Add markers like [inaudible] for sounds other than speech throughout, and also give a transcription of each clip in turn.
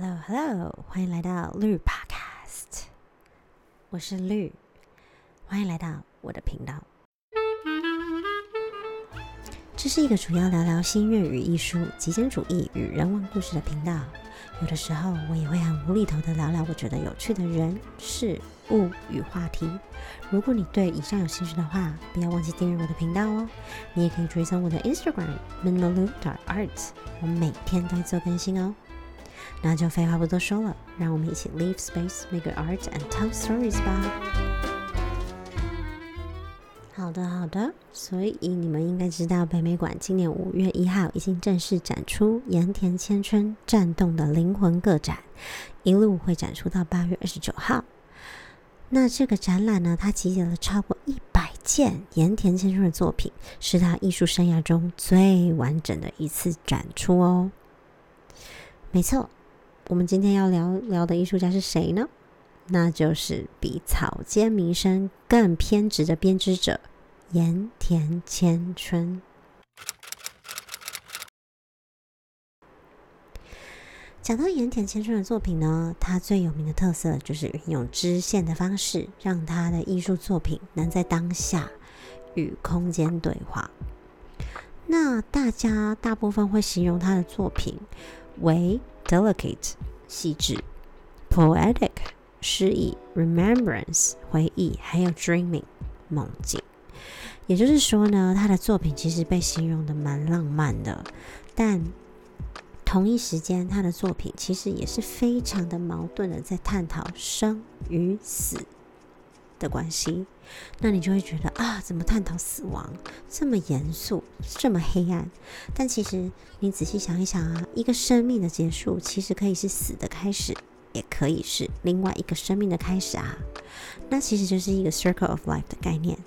Hello Hello，欢迎来到绿 Podcast，我是绿，欢迎来到我的频道。这是一个主要聊聊新粤语艺术、极简主义与人文故事的频道。有的时候我也会很无厘头的聊聊我觉得有趣的人、事物与话题。如果你对以上有兴趣的话，不要忘记订阅我的频道哦。你也可以追踪我的 Instagram minimalu.art，我每天都会做更新哦。那就废话不多说了，让我们一起 leave space, make art and tell stories 吧。好的，好的。所以你们应该知道，北美馆今年五月一号已经正式展出盐田千春战动的灵魂个展，一路会展出到八月二十九号。那这个展览呢，它集结了超过一百件盐田千春的作品，是他艺术生涯中最完整的一次展出哦。没错，我们今天要聊聊的艺术家是谁呢？那就是比草间弥生更偏执的编织者盐田千春。讲到盐田千春的作品呢，他最有名的特色就是运用织线的方式，让他的艺术作品能在当下与空间对话。那大家大部分会形容他的作品为 delicate 细致，poetic 诗意，remembrance 回忆，还有 dreaming 梦境。也就是说呢，他的作品其实被形容的蛮浪漫的，但同一时间，他的作品其实也是非常的矛盾的，在探讨生与死的关系。那你就会觉得啊，怎么探讨死亡这么严肃，这么黑暗？但其实你仔细想一想啊，一个生命的结束，其实可以是死的开始，也可以是另外一个生命的开始啊。那其实就是一个 circle of life 的概念，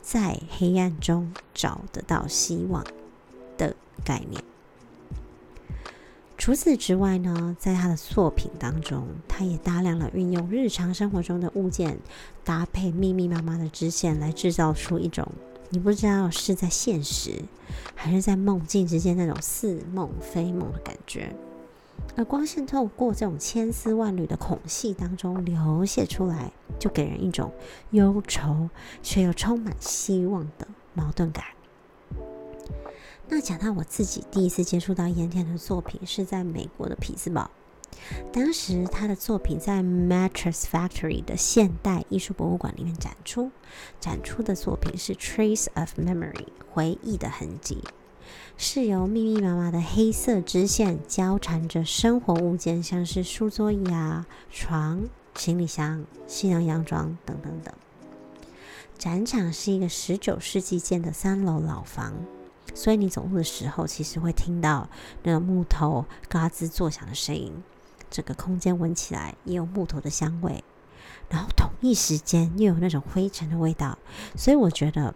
在黑暗中找得到希望的概念。除此之外呢，在他的作品当中，他也大量的运用日常生活中的物件，搭配密密麻麻的织线，来制造出一种你不知道是在现实还是在梦境之间那种似梦非梦的感觉。而光线透过这种千丝万缕的孔隙当中流泻出来，就给人一种忧愁却又充满希望的矛盾感。那讲到我自己第一次接触到盐田的作品，是在美国的匹兹堡。当时他的作品在 Mattress Factory 的现代艺术博物馆里面展出，展出的作品是 Trace of Memory 回忆的痕迹，是由密密麻麻的黑色支线交缠着生活物件，像是书桌椅啊、床、行李箱、西洋洋装等等等。展场是一个十九世纪建的三楼老房。所以你走路的时候，其实会听到那个木头嘎吱作响的声音，整个空间闻起来也有木头的香味，然后同一时间又有那种灰尘的味道。所以我觉得，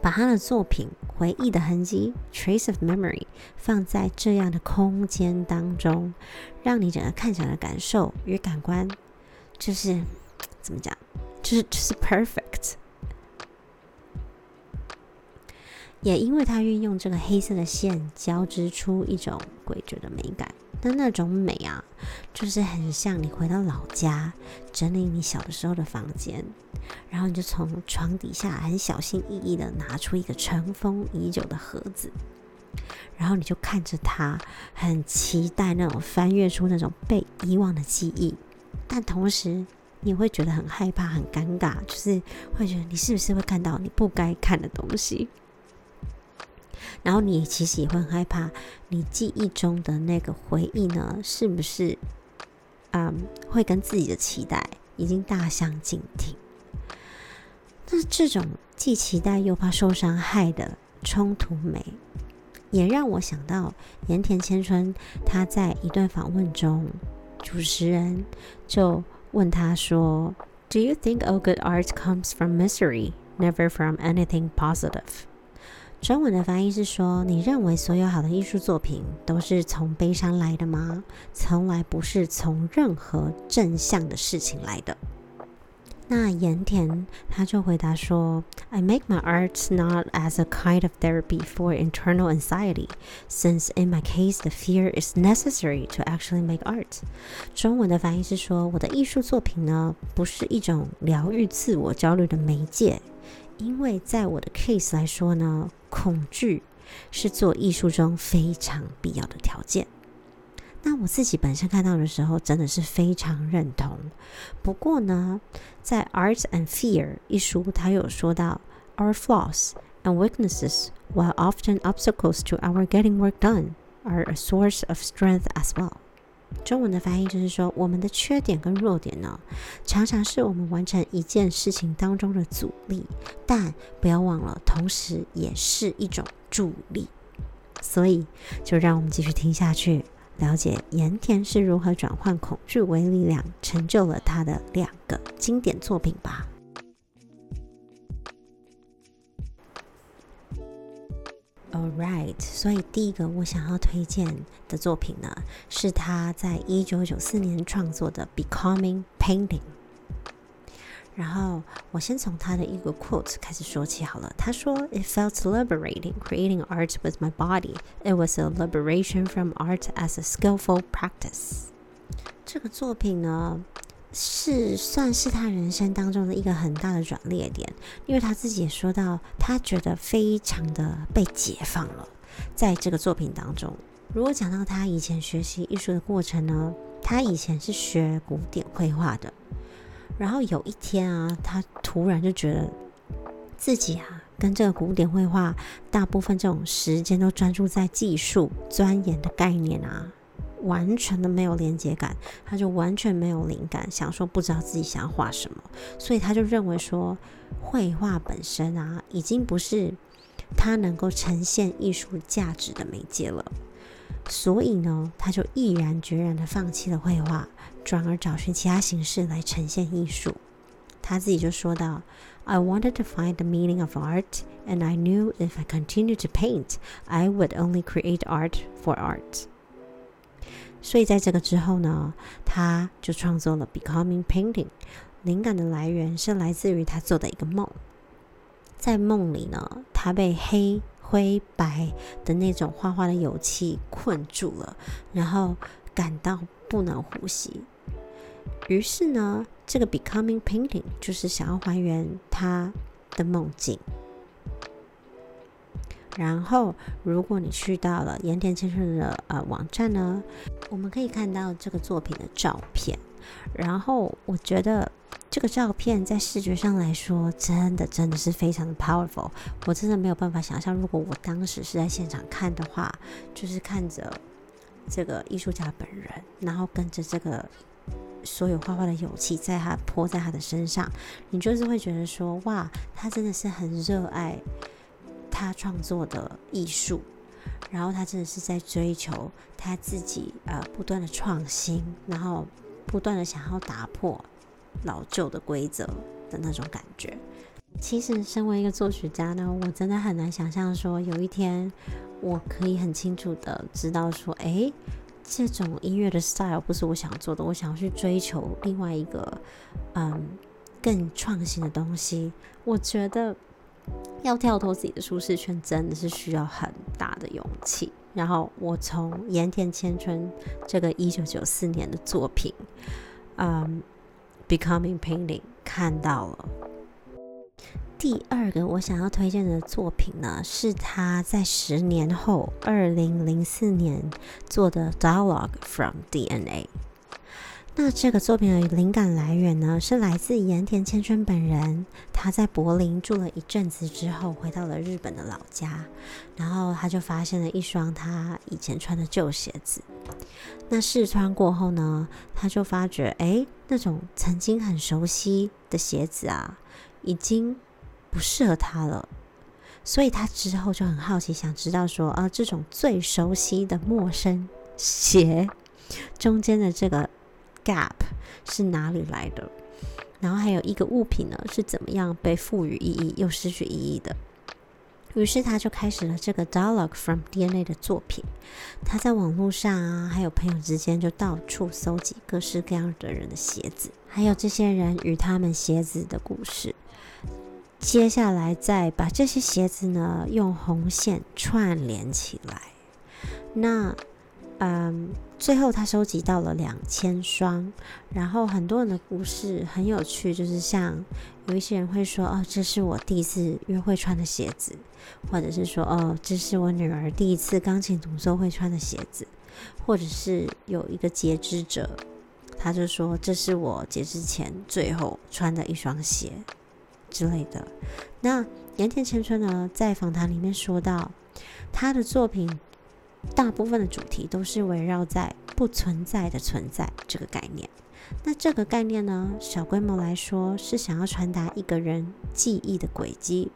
把他的作品《回忆的痕迹》（Trace of Memory） 放在这样的空间当中，让你整个看起来的感受与感官，就是怎么讲，就是就是 perfect。也因为它运用这个黑色的线交织出一种诡谲的美感，但那种美啊，就是很像你回到老家整理你小的时候的房间，然后你就从床底下很小心翼翼的拿出一个尘封已久的盒子，然后你就看着它，很期待那种翻阅出那种被遗忘的记忆，但同时你会觉得很害怕、很尴尬，就是会觉得你是不是会看到你不该看的东西。然后你其实也会很害怕，你记忆中的那个回忆呢，是不是，嗯，会跟自己的期待已经大相径庭？那这种既期待又怕受伤害的冲突美，也让我想到盐田千春他在一段访问中，主持人就问他说：“Do you think all good art comes from misery, never from anything positive？” 中文的翻译是说：“你认为所有好的艺术作品都是从悲伤来的吗？从来不是从任何正向的事情来的。”那盐田他就回答说：“I make my art not as a kind of therapy for internal anxiety, since in my case the fear is necessary to actually make art。”中文的翻译是说：“我的艺术作品呢，不是一种疗愈自我焦虑的媒介，因为在我的 case 来说呢，恐惧是做艺术中非常必要的条件。”那我自己本身看到的时候，真的是非常认同。不过呢，在《Art and Fear》一书，他有说到，Our flaws and weaknesses, while often obstacles to our getting work done, are a source of strength as well。中文的翻译就是说，我们的缺点跟弱点呢，常常是我们完成一件事情当中的阻力，但不要忘了，同时也是一种助力。所以，就让我们继续听下去。了解盐田是如何转换恐惧为力量，成就了他的两个经典作品吧。All right，所以第一个我想要推荐的作品呢，是他在一九九四年创作的《Becoming Painting》。然后我先从他的一个 quote 开始说起好了。他说：“It felt liberating creating art with my body. It was a liberation from art as a skillful practice。”这个作品呢， 是算是他人生当中的一个很大的转捩点，因为他自己也说到，他觉得非常的被解放了。在这个作品当中，如果讲到他以前学习艺术的过程呢，他以前是学古典绘画的。然后有一天啊，他突然就觉得自己啊，跟这个古典绘画大部分这种时间都专注在技术钻研的概念啊，完全的没有连接感，他就完全没有灵感，想说不知道自己想要画什么，所以他就认为说，绘画本身啊，已经不是他能够呈现艺术价值的媒介了。所以呢，他就毅然决然的放弃了绘画，转而找寻其他形式来呈现艺术。他自己就说到：“I wanted to find the meaning of art, and I knew if I continued to paint, I would only create art for art。”所以在这个之后呢，他就创作了《Becoming Painting》。灵感的来源是来自于他做的一个梦，在梦里呢，他被黑。灰白的那种画画的油漆困住了，然后感到不能呼吸。于是呢，这个 becoming painting 就是想要还原他的梦境。然后，如果你去到了盐田先生的呃网站呢，我们可以看到这个作品的照片。然后，我觉得。这个照片在视觉上来说，真的真的是非常的 powerful。我真的没有办法想象，如果我当时是在现场看的话，就是看着这个艺术家本人，然后跟着这个所有画画的勇气在他泼在他的身上，你就是会觉得说，哇，他真的是很热爱他创作的艺术，然后他真的是在追求他自己呃不断的创新，然后不断的想要打破。老旧的规则的那种感觉。其实，身为一个作曲家呢，我真的很难想象说有一天我可以很清楚的知道说，哎，这种音乐的 style 不是我想做的，我想要去追求另外一个嗯更创新的东西。我觉得要跳脱自己的舒适圈，真的是需要很大的勇气。然后，我从盐田千春这个一九九四年的作品，嗯。Becoming Painting 看到了。第二个我想要推荐的作品呢，是他在十年后，二零零四年做的 Dialogue from DNA。那这个作品的灵感来源呢，是来自盐田千春本人。他在柏林住了一阵子之后，回到了日本的老家，然后他就发现了一双他以前穿的旧鞋子。那试穿过后呢，他就发觉，哎，那种曾经很熟悉的鞋子啊，已经不适合他了。所以他之后就很好奇，想知道说，啊，这种最熟悉的陌生鞋中间的这个。Gap 是哪里来的？然后还有一个物品呢，是怎么样被赋予意义又失去意义的？于是他就开始了这个 Dialogue from DNA 的作品。他在网络上啊，还有朋友之间就到处搜集各式各样的人的鞋子，还有这些人与他们鞋子的故事。接下来再把这些鞋子呢用红线串联起来。那，嗯，最后他收集到了两千双。然后很多人的故事很有趣，就是像有一些人会说：“哦，这是我第一次约会穿的鞋子。”或者是说：“哦，这是我女儿第一次钢琴独奏会穿的鞋子。”或者是有一个截肢者，他就说：“这是我截肢前最后穿的一双鞋。”之类的。那盐田千春呢，在访谈里面说到，他的作品大部分的主题都是围绕在不存在的存在这个概念。那这个概念呢，小规模来说是想要传达一个人记忆的轨迹。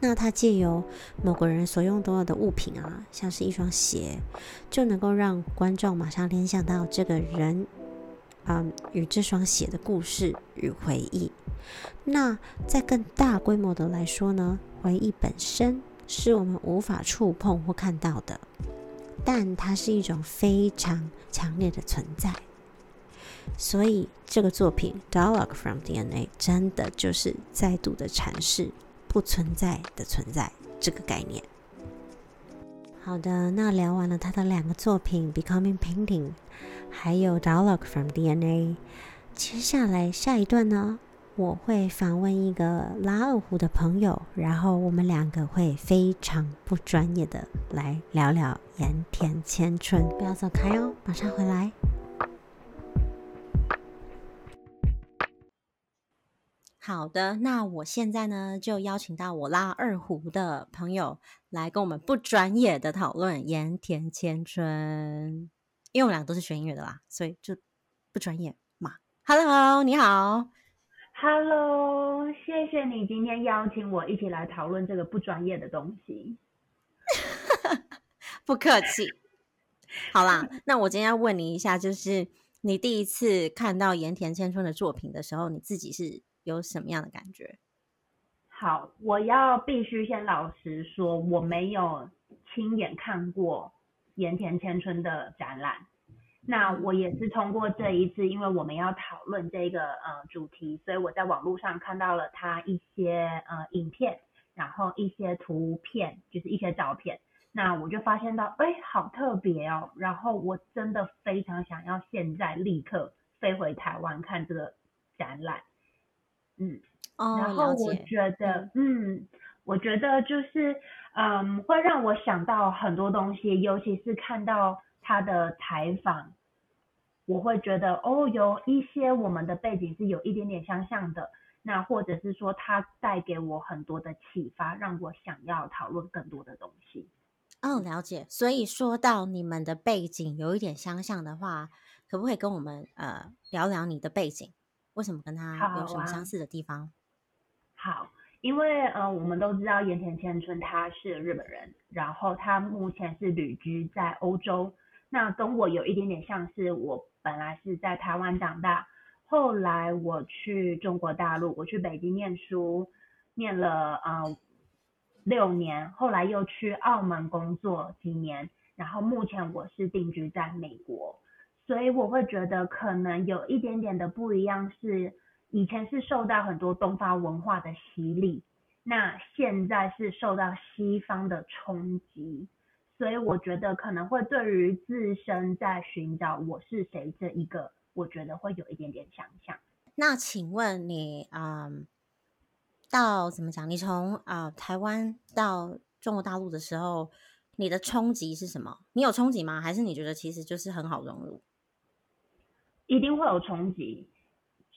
那它借由某个人所用到的物品啊，像是一双鞋，就能够让观众马上联想到这个人。嗯，与这双鞋的故事与回忆。那在更大规模的来说呢，回忆本身是我们无法触碰或看到的，但它是一种非常强烈的存在。所以这个作品《Dialogue from DNA》真的就是再度的阐释不存在的存在这个概念。好的，那聊完了他的两个作品《Becoming Painting》，还有《Dialogue from DNA》。接下来下一段呢，我会访问一个拉二胡的朋友，然后我们两个会非常不专业的来聊聊盐田千春。不要走开哦，马上回来。好的，那我现在呢就邀请到我拉二胡的朋友来跟我们不专业的讨论盐田千春，因为我们两个都是学音乐的啦，所以就不专业嘛。Hello，你好。Hello，谢谢你今天邀请我一起来讨论这个不专业的东西。[laughs] 不客气。好啦，那我今天要问你一下，就是你第一次看到盐田千春的作品的时候，你自己是？有什么样的感觉？好，我要必须先老实说，我没有亲眼看过盐田千春的展览。那我也是通过这一次，因为我们要讨论这个呃主题，所以我在网络上看到了他一些呃影片，然后一些图片，就是一些照片。那我就发现到，哎，好特别哦。然后我真的非常想要现在立刻飞回台湾看这个展览。嗯，然后我觉得，嗯，我觉得就是，嗯，会让我想到很多东西，尤其是看到他的采访，我会觉得，哦，有一些我们的背景是有一点点相像的，那或者是说他带给我很多的启发，让我想要讨论更多的东西。哦，了解。所以说到你们的背景有一点相像的话，可不可以跟我们呃聊聊你的背景？为什么跟他有什么相似的地方？好，因为呃，我们都知道盐田千春他是日本人，然后他目前是旅居在欧洲。那跟我有一点点像是，我本来是在台湾长大，后来我去中国大陆，我去北京念书，念了呃六年，后来又去澳门工作几年，然后目前我是定居在美国。所以我会觉得可能有一点点的不一样，是以前是受到很多东方文化的洗礼，那现在是受到西方的冲击，所以我觉得可能会对于自身在寻找我是谁这一个，我觉得会有一点点想象。那请问你，嗯，到怎么讲？你从啊台湾到中国大陆的时候，你的冲击是什么？你有冲击吗？还是你觉得其实就是很好融入？一定会有冲击。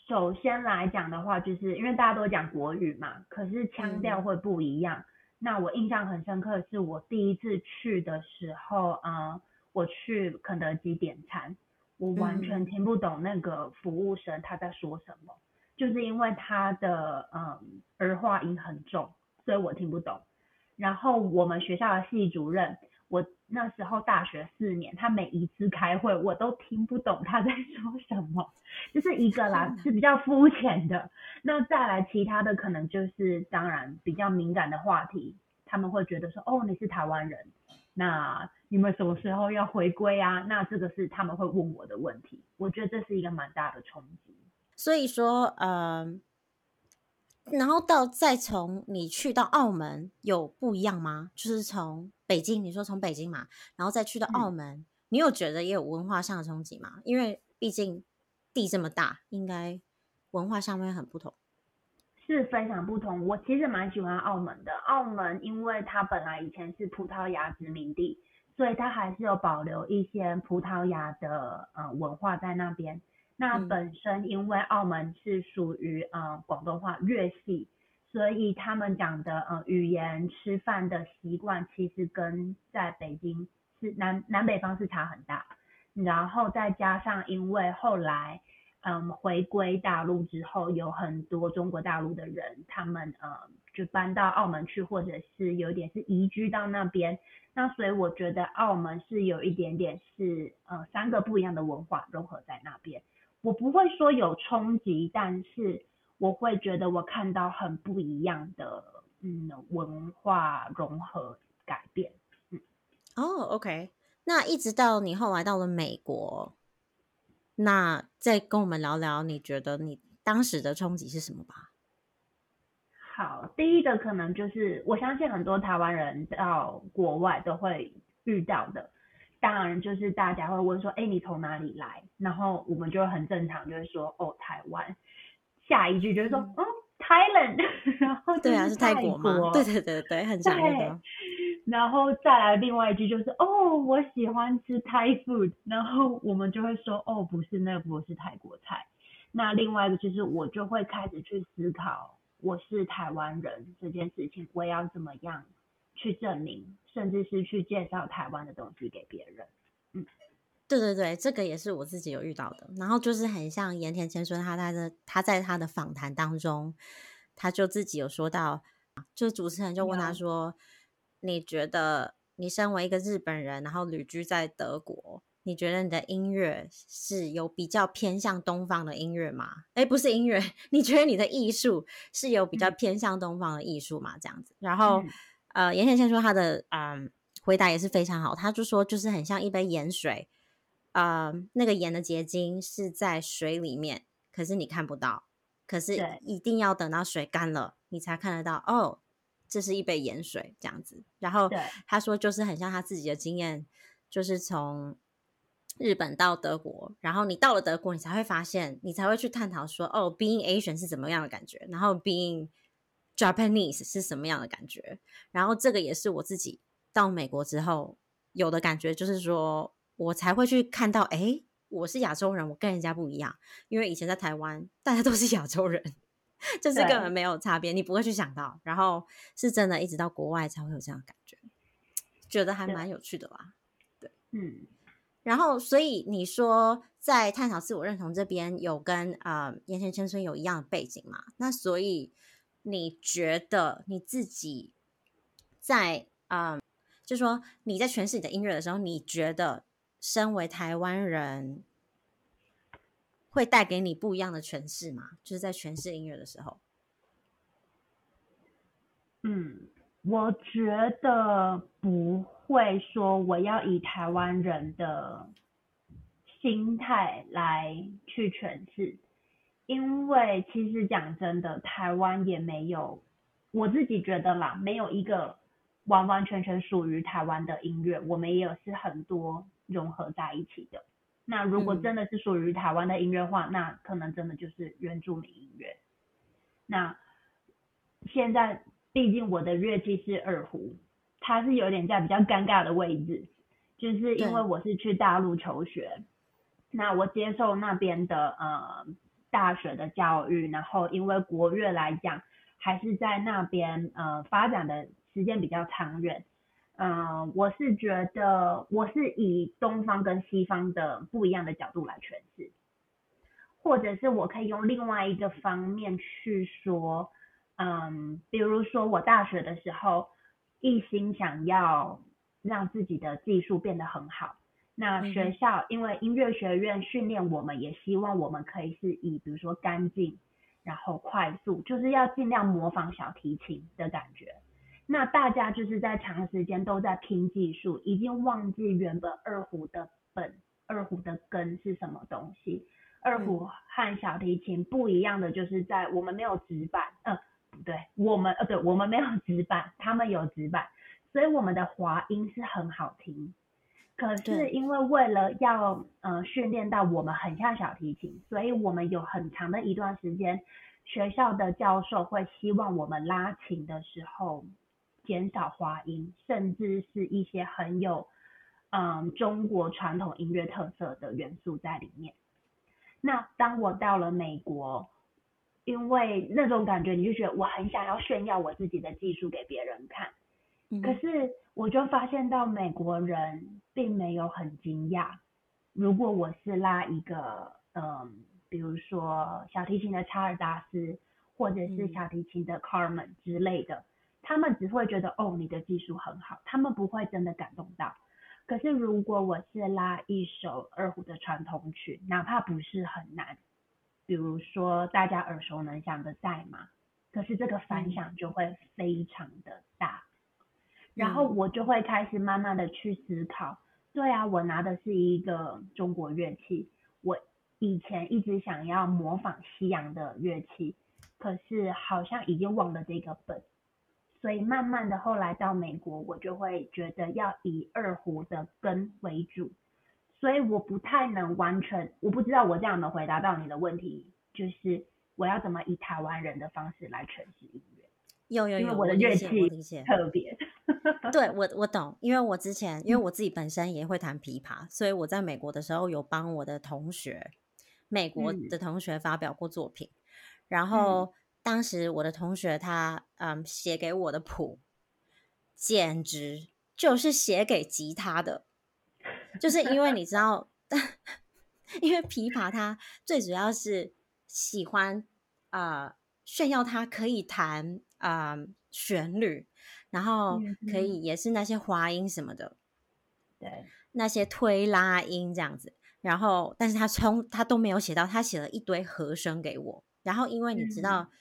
首先来讲的话，就是因为大家都讲国语嘛，可是腔调会不一样。那我印象很深刻的是，我第一次去的时候，呃，我去肯德基点餐，我完全听不懂那个服务生他在说什么，就是因为他的嗯儿化音很重，所以我听不懂。然后我们学校的系主任。我那时候大学四年，他每一次开会我都听不懂他在说什么，就是一个啦，是比较肤浅的。那再来其他的可能就是当然比较敏感的话题，他们会觉得说，哦，你是台湾人，那你们什么时候要回归啊？那这个是他们会问我的问题。我觉得这是一个蛮大的冲击。所以说，呃，然后到再从你去到澳门有不一样吗？就是从北京，你说从北京嘛，然后再去到澳门，你有觉得也有文化上的冲击吗？因为毕竟地这么大，应该文化上面很不同。是非常不同。我其实蛮喜欢澳门的。澳门因为它本来以前是葡萄牙殖民地，所以它还是有保留一些葡萄牙的呃文化在那边。那本身因为澳门是属于呃广东话粤系，所以他们讲的呃语言、吃饭的习惯，其实跟在北京是南南北方是差很大。然后再加上因为后来。嗯，回归大陆之后，有很多中国大陆的人，他们呃就搬到澳门去，或者是有点是移居到那边。那所以我觉得澳门是有一点点是呃三个不一样的文化融合在那边。我不会说有冲击，但是我会觉得我看到很不一样的嗯文化融合改变。嗯，哦，OK，那一直到你后来到了美国。那再跟我们聊聊，你觉得你当时的冲击是什么吧？好，第一个可能就是我相信很多台湾人到国外都会遇到的，当然就是大家会问说，哎，你从哪里来？然后我们就很正常，就会说，哦，台湾。下一句就是说，嗯，Thailand，[laughs] 然后对啊，是泰国吗？对对对对，很常见的。然后再来另外一句就是哦，我喜欢吃 Thai food，然后我们就会说哦，不是那不是泰国菜。那另外一个就是我就会开始去思考，我是台湾人这件事情，我要怎么样去证明，甚至是去介绍台湾的东西给别人。嗯，对对对，这个也是我自己有遇到的。然后就是很像盐田千春，他他的他在他的访谈当中，他就自己有说到，就主持人就问他说。你觉得你身为一个日本人，然后旅居在德国，你觉得你的音乐是有比较偏向东方的音乐吗？哎，不是音乐，[laughs] 你觉得你的艺术是有比较偏向东方的艺术吗？这样子，然后呃，严先生说他的嗯回答也是非常好，他就说就是很像一杯盐水，呃，那个盐的结晶是在水里面，可是你看不到，可是一定要等到水干了，你才看得到哦。这是一杯盐水，这样子。然后他说，就是很像他自己的经验，就是从日本到德国，然后你到了德国，你才会发现，你才会去探讨说，哦，being Asian 是怎么样的感觉，然后 being Japanese 是什么样的感觉。然后这个也是我自己到美国之后有的感觉，就是说我才会去看到，哎，我是亚洲人，我跟人家不一样，因为以前在台湾，大家都是亚洲人。就是根本没有差别，你不会去想到，然后是真的，一直到国外才会有这样的感觉，觉得还蛮有趣的啦。对，嗯，然后所以你说在探讨自我认同这边有跟啊岩田千春有一样的背景嘛？那所以你觉得你自己在啊，就说你在诠释你的音乐的时候，你觉得身为台湾人？会带给你不一样的诠释吗？就是在诠释音乐的时候。嗯，我觉得不会说我要以台湾人的心态来去诠释，因为其实讲真的，台湾也没有我自己觉得啦，没有一个完完全全属于台湾的音乐，我们也有是很多融合在一起的。那如果真的是属于台湾的音乐话，那可能真的就是原住民音乐。那现在毕竟我的乐器是二胡，它是有点在比较尴尬的位置，就是因为我是去大陆求学，那我接受那边的呃大学的教育，然后因为国乐来讲，还是在那边呃发展的时间比较长远。嗯，我是觉得我是以东方跟西方的不一样的角度来诠释，或者是我可以用另外一个方面去说，嗯，比如说我大学的时候一心想要让自己的技术变得很好，那学校因为音乐学院训练我们，也希望我们可以是以比如说干净，然后快速，就是要尽量模仿小提琴的感觉。那大家就是在长时间都在拼技术，已经忘记原本二胡的本，二胡的根是什么东西。二胡和小提琴不一样的就是在我们没有指板，呃，不对，我们呃对，我们没有指板，他们有指板，所以我们的滑音是很好听。可是因为为了要呃训练到我们很像小提琴，所以我们有很长的一段时间，学校的教授会希望我们拉琴的时候减少滑音，甚至是一些很有嗯中国传统音乐特色的元素在里面。那当我到了美国，因为那种感觉，你就觉得我很想要炫耀我自己的技术给别人看。可是我就发现到美国人并没有很惊讶。如果我是拉一个，嗯，比如说小提琴的查尔达斯，或者是小提琴的 Carmen 之类的，他们只会觉得哦，你的技术很好，他们不会真的感动到。可是，如果我是拉一首二胡的传统曲，哪怕不是很难，比如说大家耳熟能详的赛马，可是这个反响就会非常的大。然后我就会开始慢慢的去思考，对啊，我拿的是一个中国乐器，我以前一直想要模仿西洋的乐器，可是好像已经忘了这个本。所以慢慢的，后来到美国，我就会觉得要以二胡的根为主，所以我不太能完全，我不知道我这样能回答到你的问题，就是我要怎么以台湾人的方式来诠释音乐？有有有，因为我的乐器特别。[laughs] 对我我懂，因为我之前因为我自己本身也会弹琵琶，所以我在美国的时候有帮我的同学，美国的同学发表过作品，然后。当时我的同学他嗯写给我的谱，简直就是写给吉他的，就是因为你知道，[laughs] 因为琵琶它最主要是喜欢啊炫耀它可以弹啊旋律，然后可以也是那些滑音什么的，对，那些推拉音这样子，然后但是他从他都没有写到，他写了一堆和声给我，然后因为你知道。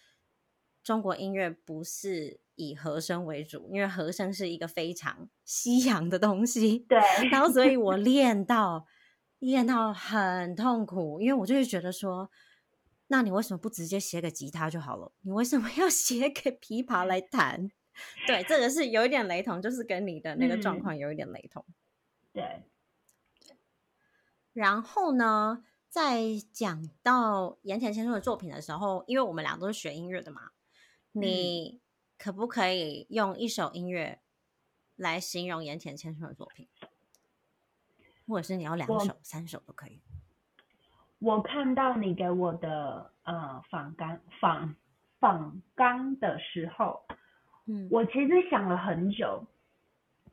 中国音乐不是以和声为主，因为和声是一个非常西洋的东西。对，然后所以我 [laughs] 练到练到很痛苦，因为我就会觉得说，那你为什么不直接写给吉他就好了？你为什么要 [laughs] 写给琵琶来弹？对，这个是有一点雷同，就是跟你的那个状况有一点雷同。对。然后呢，在讲到岩田先生的作品的时候，因为我们俩都是学音乐的嘛。你可不可以用一首音乐来形容盐田千春的作品，或者是你要两首、三首都可以。我看到你给我的呃访纲访访纲的时候，嗯，我其实想了很久，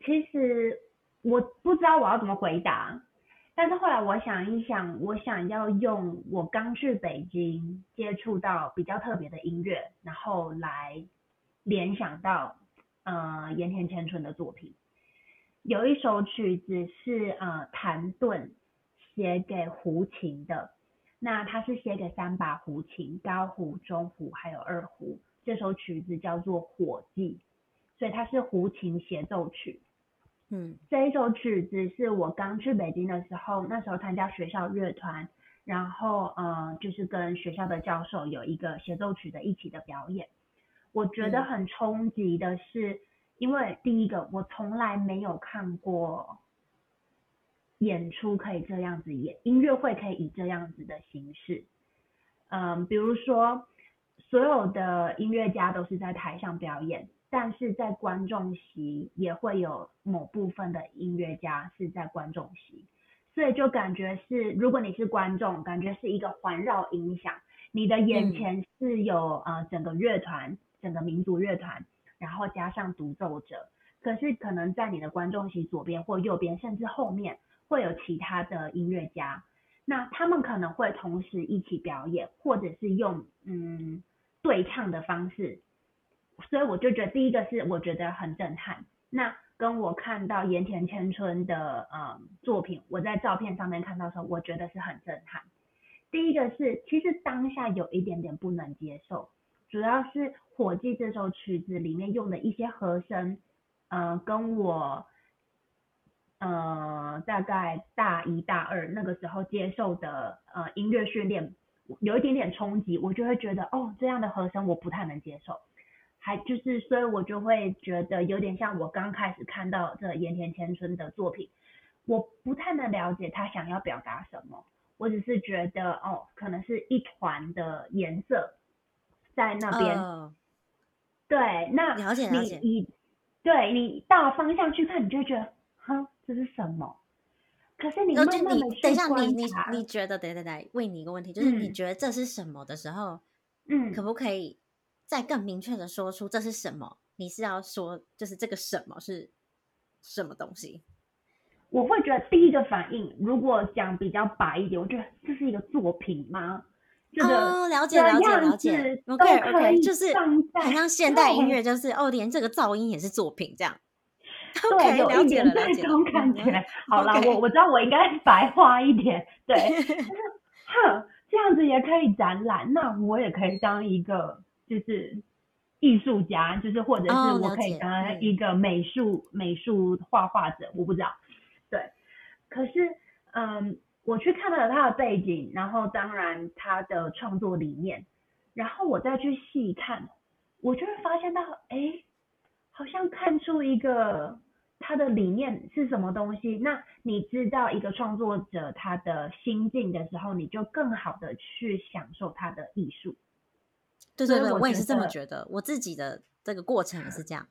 其实我不知道我要怎么回答。但是后来我想一想，我想要用我刚去北京接触到比较特别的音乐，然后来联想到呃盐田千春的作品。有一首曲子是呃谭盾写给胡琴的，那他是写给三把胡琴，高胡、中胡还有二胡。这首曲子叫做《火计》，所以它是胡琴协奏曲。嗯，这一首曲子是我刚去北京的时候，那时候参加学校乐团，然后呃，就是跟学校的教授有一个协奏曲的一起的表演。我觉得很冲击的是，因为第一个我从来没有看过演出可以这样子演，音乐会可以以这样子的形式。嗯，比如说所有的音乐家都是在台上表演。但是在观众席也会有某部分的音乐家是在观众席，所以就感觉是，如果你是观众，感觉是一个环绕音响，你的眼前是有呃整个乐团，整个民族乐团，然后加上独奏者，可是可能在你的观众席左边或右边，甚至后面会有其他的音乐家，那他们可能会同时一起表演，或者是用嗯对唱的方式。所以我就觉得第一个是我觉得很震撼，那跟我看到盐田千春的呃作品，我在照片上面看到时候，我觉得是很震撼。第一个是其实当下有一点点不能接受，主要是《火计》这首曲子里面用的一些和声，呃，跟我呃大概大一大二那个时候接受的呃音乐训练有一点点冲击，我就会觉得哦，这样的和声我不太能接受，还就是所以我就会觉得有点像我刚开始看到这盐田千春的作品，我不太能了解他想要表达什么。我只是觉得哦，可能是一团的颜色在那边。对，那了解了解。你对你大方向去看，你就觉得，哼，这是什么？可是你慢慢的等一下，你你你觉得，等等等，问你一个问题，就是你觉得这是什么的时候，嗯，可不可以再更明确的说出这是什么？你是要说，就是这个什么是什么东西？我会觉得第一个反应，如果讲比较白一点，我觉得这是一个作品吗？哦，了解了解了解，OK OK，就是很像现代音乐，就是哦，连这个噪音也是作品这样。对，有一点这种感觉。好了，我我知道我应该白话一点，对，[laughs] 就是哼，这样子也可以展览，那我也可以当一个就是艺术家，就是或者是我可以当一个美术美术画画者，我不知道。对，可是，嗯，我去看了他的背景，然后当然他的创作理念，然后我再去细看，我就会发现到，哎，好像看出一个他的理念是什么东西。那你知道一个创作者他的心境的时候，你就更好的去享受他的艺术。对对对，我也是这么觉得，我自己的这个过程也是这样。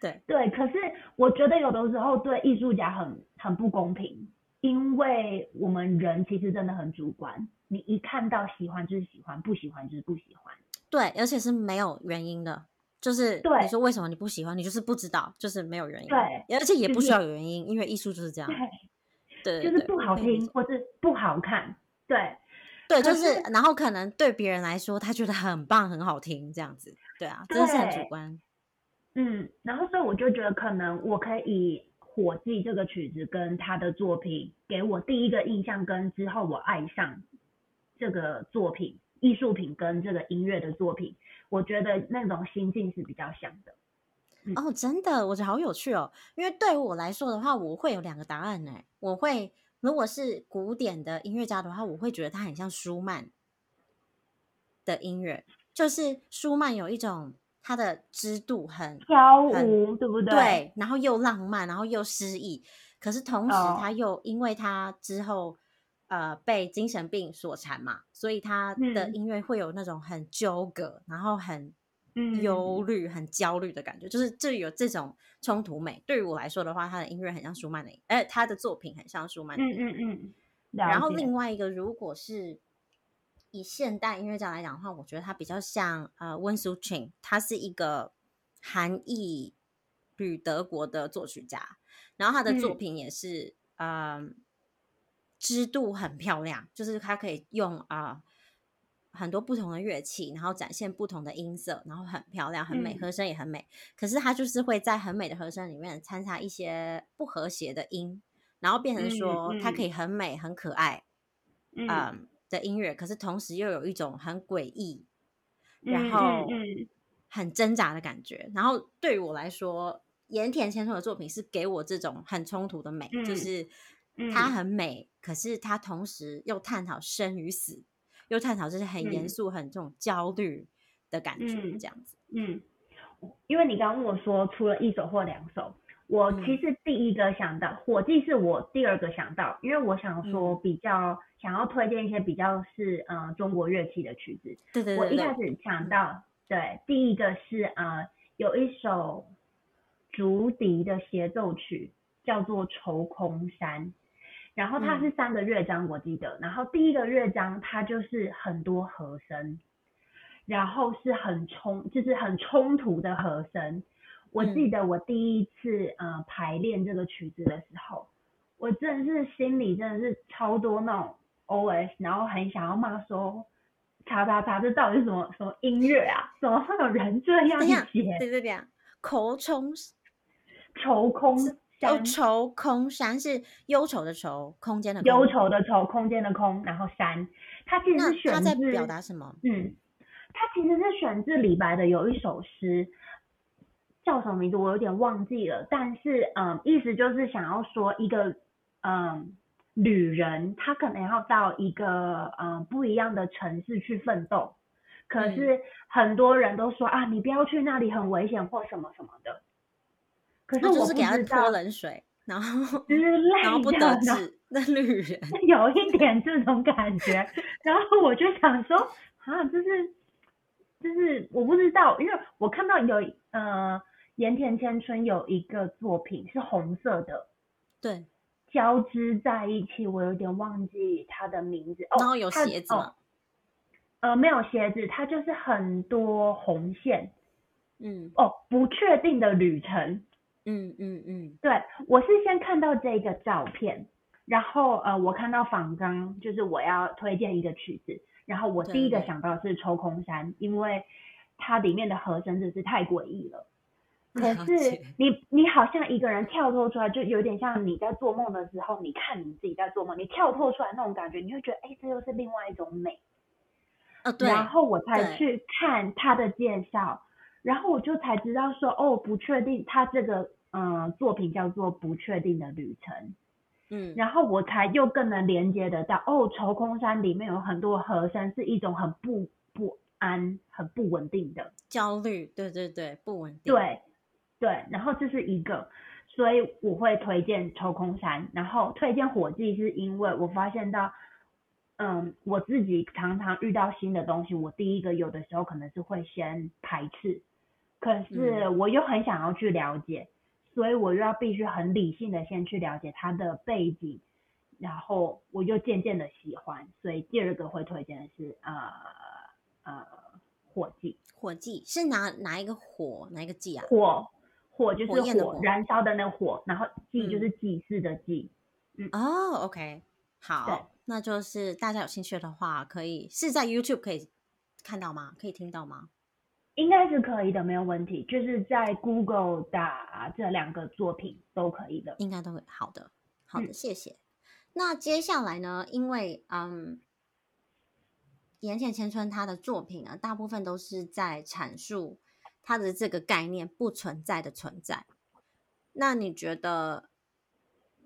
对对，可是我觉得有的时候对艺术家很很不公平，因为我们人其实真的很主观，你一看到喜欢就是喜欢，不喜欢就是不喜欢。对，而且是没有原因的，就是你说为什么你不喜欢，你就是不知道，就是没有原因。对，而且也不需要有原因，因为艺术就是这样。对，就是不好听或是不好看。对，对，就是然后可能对别人来说，他觉得很棒很好听这样子。对啊，真的是很主观。嗯，然后所以我就觉得，可能我可以以《火计》这个曲子跟他的作品，给我第一个印象，跟之后我爱上这个作品、艺术品跟这个音乐的作品，我觉得那种心境是比较像的。哦，真的，我觉得好有趣哦。因为对于我来说的话，我会有两个答案呢。我会，如果是古典的音乐家的话，我会觉得他很像舒曼的音乐，就是舒曼有一种。他的支度很飘舞，对不对？对，然后又浪漫，然后又诗意，可是同时他又因为他之后呃被精神病所缠嘛，所以他的音乐会有那种很纠葛，然后很忧虑、很焦虑的感觉，就是这有这种冲突美。对于我来说的话，他的音乐很像舒曼的，哎，他的作品很像舒曼。嗯嗯嗯。然后另外一个，如果是。以现代音乐家来讲的话，我觉得他比较像呃温苏琴，他是一个韩裔旅德国的作曲家，然后他的作品也是呃织度很漂亮，就是他可以用啊很多不同的乐器，然后展现不同的音色，然后很漂亮很美，和声也很美。可是它就是会在很美的和声里面掺杂一些不和谐的音，然后变成说它可以很美很可爱，嗯。的音乐，可是同时又有一种很诡异，然后很挣扎的感觉。然后对于我来说，盐田千春的作品是给我这种很冲突的美，就是它很美，可是它同时又探讨生与死，又探讨这些很严肃、很这种焦虑的感觉，这样子。嗯，因为你刚刚问我说，出了一首或两首。我其实第一个想到《火计》是我第二个想到，因为我想说比较想要推荐一些比较是呃中国乐器的曲子。对对对。我一开始想到，对，第一个是呃有一首竹笛的协奏曲叫做《愁空山》，然后它是三个乐章，我记得。然后第一个乐章它就是很多和声，然后是很冲，就是很冲突的和声。我记得我第一次呃排练这个曲子的时候，我真的是心里真的是超多那种 OS，然后很想要骂说，查查查，这到底是什么什么音乐啊？怎么会有人这样写？对对对，口冲愁空山，愁空山是忧愁的愁，空间的忧愁的愁，空间的空，然后山，它其实是选自表达什么？嗯。它其实是选自李白的有一首诗，叫什么名字我有点忘记了，但是嗯，意思就是想要说一个嗯旅人，他可能要到一个嗯不一样的城市去奋斗，可是很多人都说啊，你不要去那里，很危险或什么什么的。可是我就是给他泼冷水，然后然后不的得志的旅人。[laughs] 有一点这种感觉，然后我就想说，啊，就是就是我不知道，因为我看到有呃盐田千春有一个作品是红色的，对，交织在一起，我有点忘记它的名字。哦，然后有鞋子吗，呃，没有鞋子，它就是很多红线。嗯哦，不确定的旅程。嗯嗯嗯，对，我是先看到这个照片，然后呃，我看到仿纲，就是我要推荐一个曲子，然后我第一个想到是抽空山，因为它里面的和声真是太诡异了。[laughs] 可是你你好像一个人跳脱出来，就有点像你在做梦的时候，你看你自己在做梦，你跳脱出来那种感觉，你会觉得哎，这又是另外一种美。哦 [laughs] 对，然后我才去看他的介绍，然后我就才知道说，哦，不确定，他这个呃作品叫做《不确定的旅程》，嗯，然后我才又更能连接得到，哦，愁空山里面有很多和声是一种很不不安、很不稳定的，焦虑，对对对，不稳定，对对，然后这是一个，所以我会推荐抽空山，然后推荐火计是因为我发现到，嗯，我自己常常遇到新的东西，我第一个有的时候可能是会先排斥，可是我又很想要去了解，所以我又要必须很理性的先去了解他的背景，然后我又渐渐的喜欢，所以第二个会推荐的是呃呃火计。火计是哪哪一个火，哪一个计啊？火，火就是火焰的火燃烧的那个火，然后祭就嗯是祭祀的祭。嗯哦，OK，好，那就是大家有兴趣的话，可以是在 YouTube 可以看到吗？可以听到吗？应该是可以的，没有问题。就是在 Google 打这两个作品都可以的。应该都会好的，好的，嗯谢谢。那接下来呢？因为嗯，岩田千春他的作品啊，大部分都是在阐述他的这个概念不存在的存在。那你觉得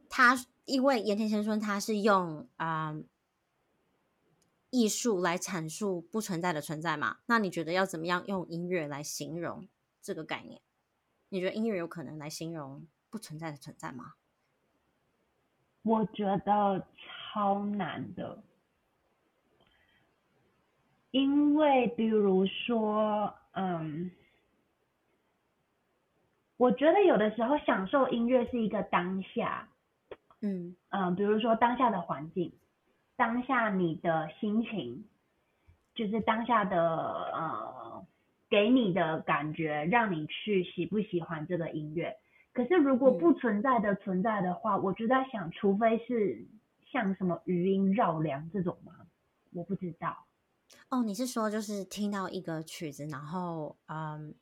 他因为岩田千春他是用啊、嗯艺术来阐述不存在的存在嘛？那你觉得要怎么样用音乐来形容这个概念？你觉得音乐有可能来形容不存在的存在吗？我觉得超难的，因为比如说，嗯，我觉得有的时候享受音乐是一个当下，嗯嗯，比如说当下的环境，当下你的心情，就是当下的呃给你的感觉，让你去喜不喜欢这个音乐。可是如果嗯不存在的存在的话，我就在想，除非是像什么余音绕梁这种吗？我不知道。哦，你是说就是听到一个曲子，然后嗯，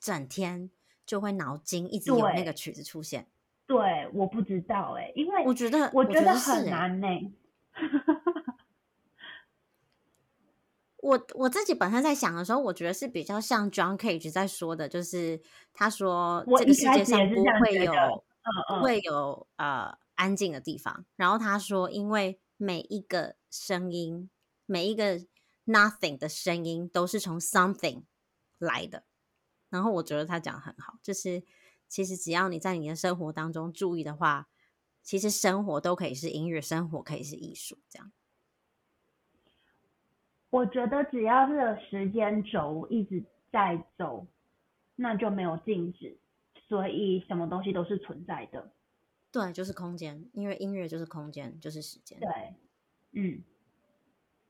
整天就会脑筋一直有那对个曲子出现？对，我不知道哎、因为我觉得我觉觉得很难呢、[laughs] 我我自己本身在想的时候，我觉得是比较像 John Cage 在说的，就是他说这个世界上不会有不会有呃安静的地方。然后他说，因为每一个声音，每一个 nothing 的声音都是从 something 来的。然后我觉得他讲的很好，就是其实只要你在你的生活当中注意的话，其实生活都可以是音乐，生活可以是艺术，这样。我觉得只要是有时间轴一直在走，那就没有静止，所以什么东西都是存在的。对，就是空间，因为音乐就是空间，就是时间。对，嗯，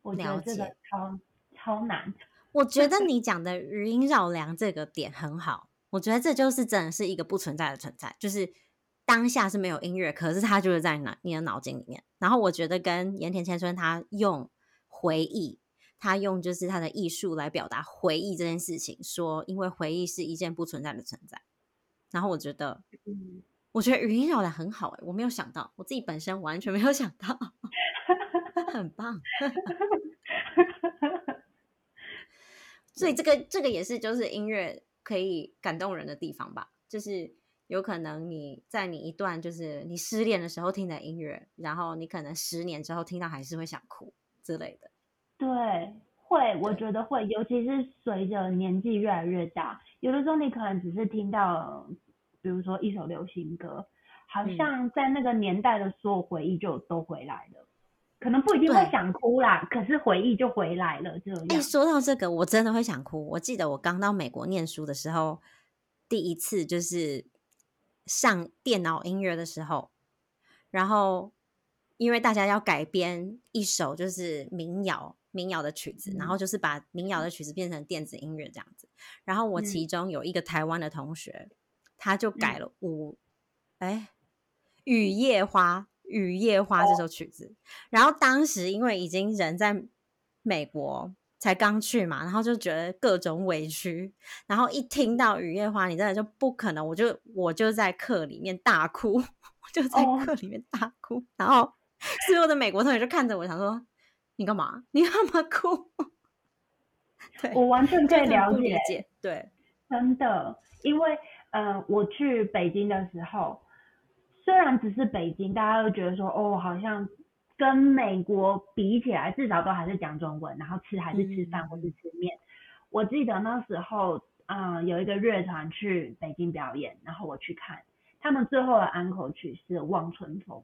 我觉了得这个解超超难。[laughs] 我觉得你讲的余音绕梁这个点很好，我觉得这就是真的是一个不存在的存在，就是当下是没有音乐，可是它就是在脑你的脑筋里面。然后我觉得跟盐田千春他用回忆，他用就是他的艺术来表达回忆这件事情，说因为回忆是一件不存在的存在。然后我觉得，嗯，我觉得语音绕梁很好哎、我没有想到，我自己本身完全没有想到，很棒。[laughs] 所以这个这个也是就是音乐可以感动人的地方吧，就是有可能你在你一段就是你失恋的时候听的音乐，然后你可能十年之后听到还是会想哭之类的。对，会，我觉得会，尤其是随着年纪越来越大，有的时候你可能只是听到，比如说一首流行歌，好像在那个年代的所有回忆就都回来了。可能不一定会想哭啦，可是回忆就回来了。这样，哎，说到这个，我真的会想哭。我记得我刚到美国念书的时候，第一次就是上电脑音乐的时候，然后因为大家要改编一首就是民谣民谣的曲子，然后就是把民谣的曲子变成电子音乐这样子。然后我其中有一个台湾的同学，他就改了五哎雨夜花。雨夜花这首曲子，然后当时因为已经人在美国才刚去嘛，然后就觉得各种委屈，然后一听到雨夜花，你真的就不可能，我就我就在课里面大哭，[laughs] 我就在课里面大哭，然后所有的美国同学就看着我，想说你干嘛？[laughs] 你干嘛哭？[laughs] 对我完全可以了解，对，真的，因为呃，我去北京的时候。虽然只是北京，大家都觉得说哦，好像跟美国比起来，至少都还是讲中文，然后吃还是吃饭或是吃面。我记得那时候，嗯，有一个乐团去北京表演，然后我去看，他们最后的安口曲是《望春风》，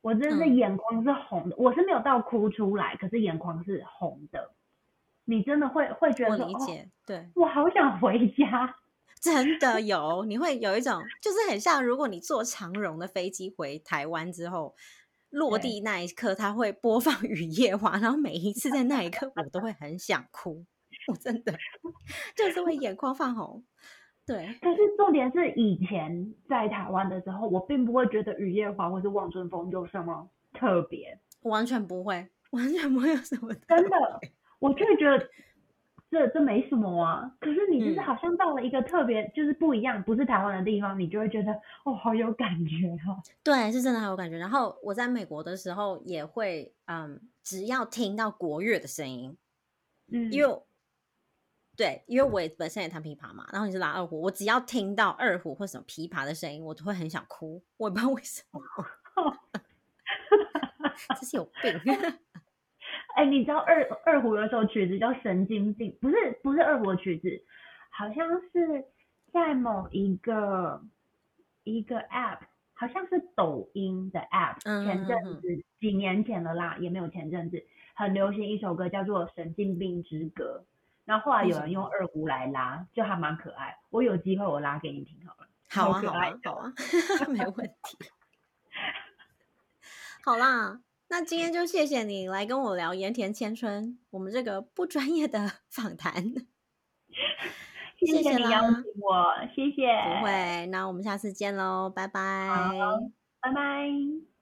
我真的眼眶是红的，我是没有到哭出来，可是眼眶是红的。你真的会会觉得说，哦，对，我好想回家。[laughs] 真的有，你会有一种，就是很像，如果你坐长荣的飞机回台湾之后，落地那一刻，他会播放《雨夜花》，然后每一次在那一刻，我都会很想哭，我真的就是会眼眶泛红。对，可是重点是以前在台湾的时候，我并不会觉得《雨夜花》或是《望春风》有什么特别，完全不会，完全不会有什么，真的，我就会觉得。这这没什么啊，可是你就是好像到了一个特别就是不一样，不是台湾的地方，你就会觉得哦，好有感觉哈。对，是真的好有感觉。然后我在美国的时候也会，嗯，只要听到国乐的声音，嗯，因为对，因为我也本身也弹琵琶嘛，然后你是拉二胡，我只要听到二胡或什么琵琶的声音，我都会很想哭，我也不知道为什么，[laughs] [laughs] 这是有病。哎，你知道二二胡有一首曲子叫《神经病》，不是不是二胡的曲子，好像是在某一个一个 App，好像是抖音的 App，前阵子几年前了啦，也没有前阵子很流行一首歌叫做《神经病之歌》，然后后来有人用二胡来拉，就还蛮可爱。我有机会我拉给你听好了。好啊，好啊，好啊，没问题。[laughs] 好啦。那今天就谢谢你来跟我聊盐田千春，我们这个不专业的 [laughs] 访谈。谢谢你邀请我，谢谢。不会，那我们下次见喽，拜拜。拜拜。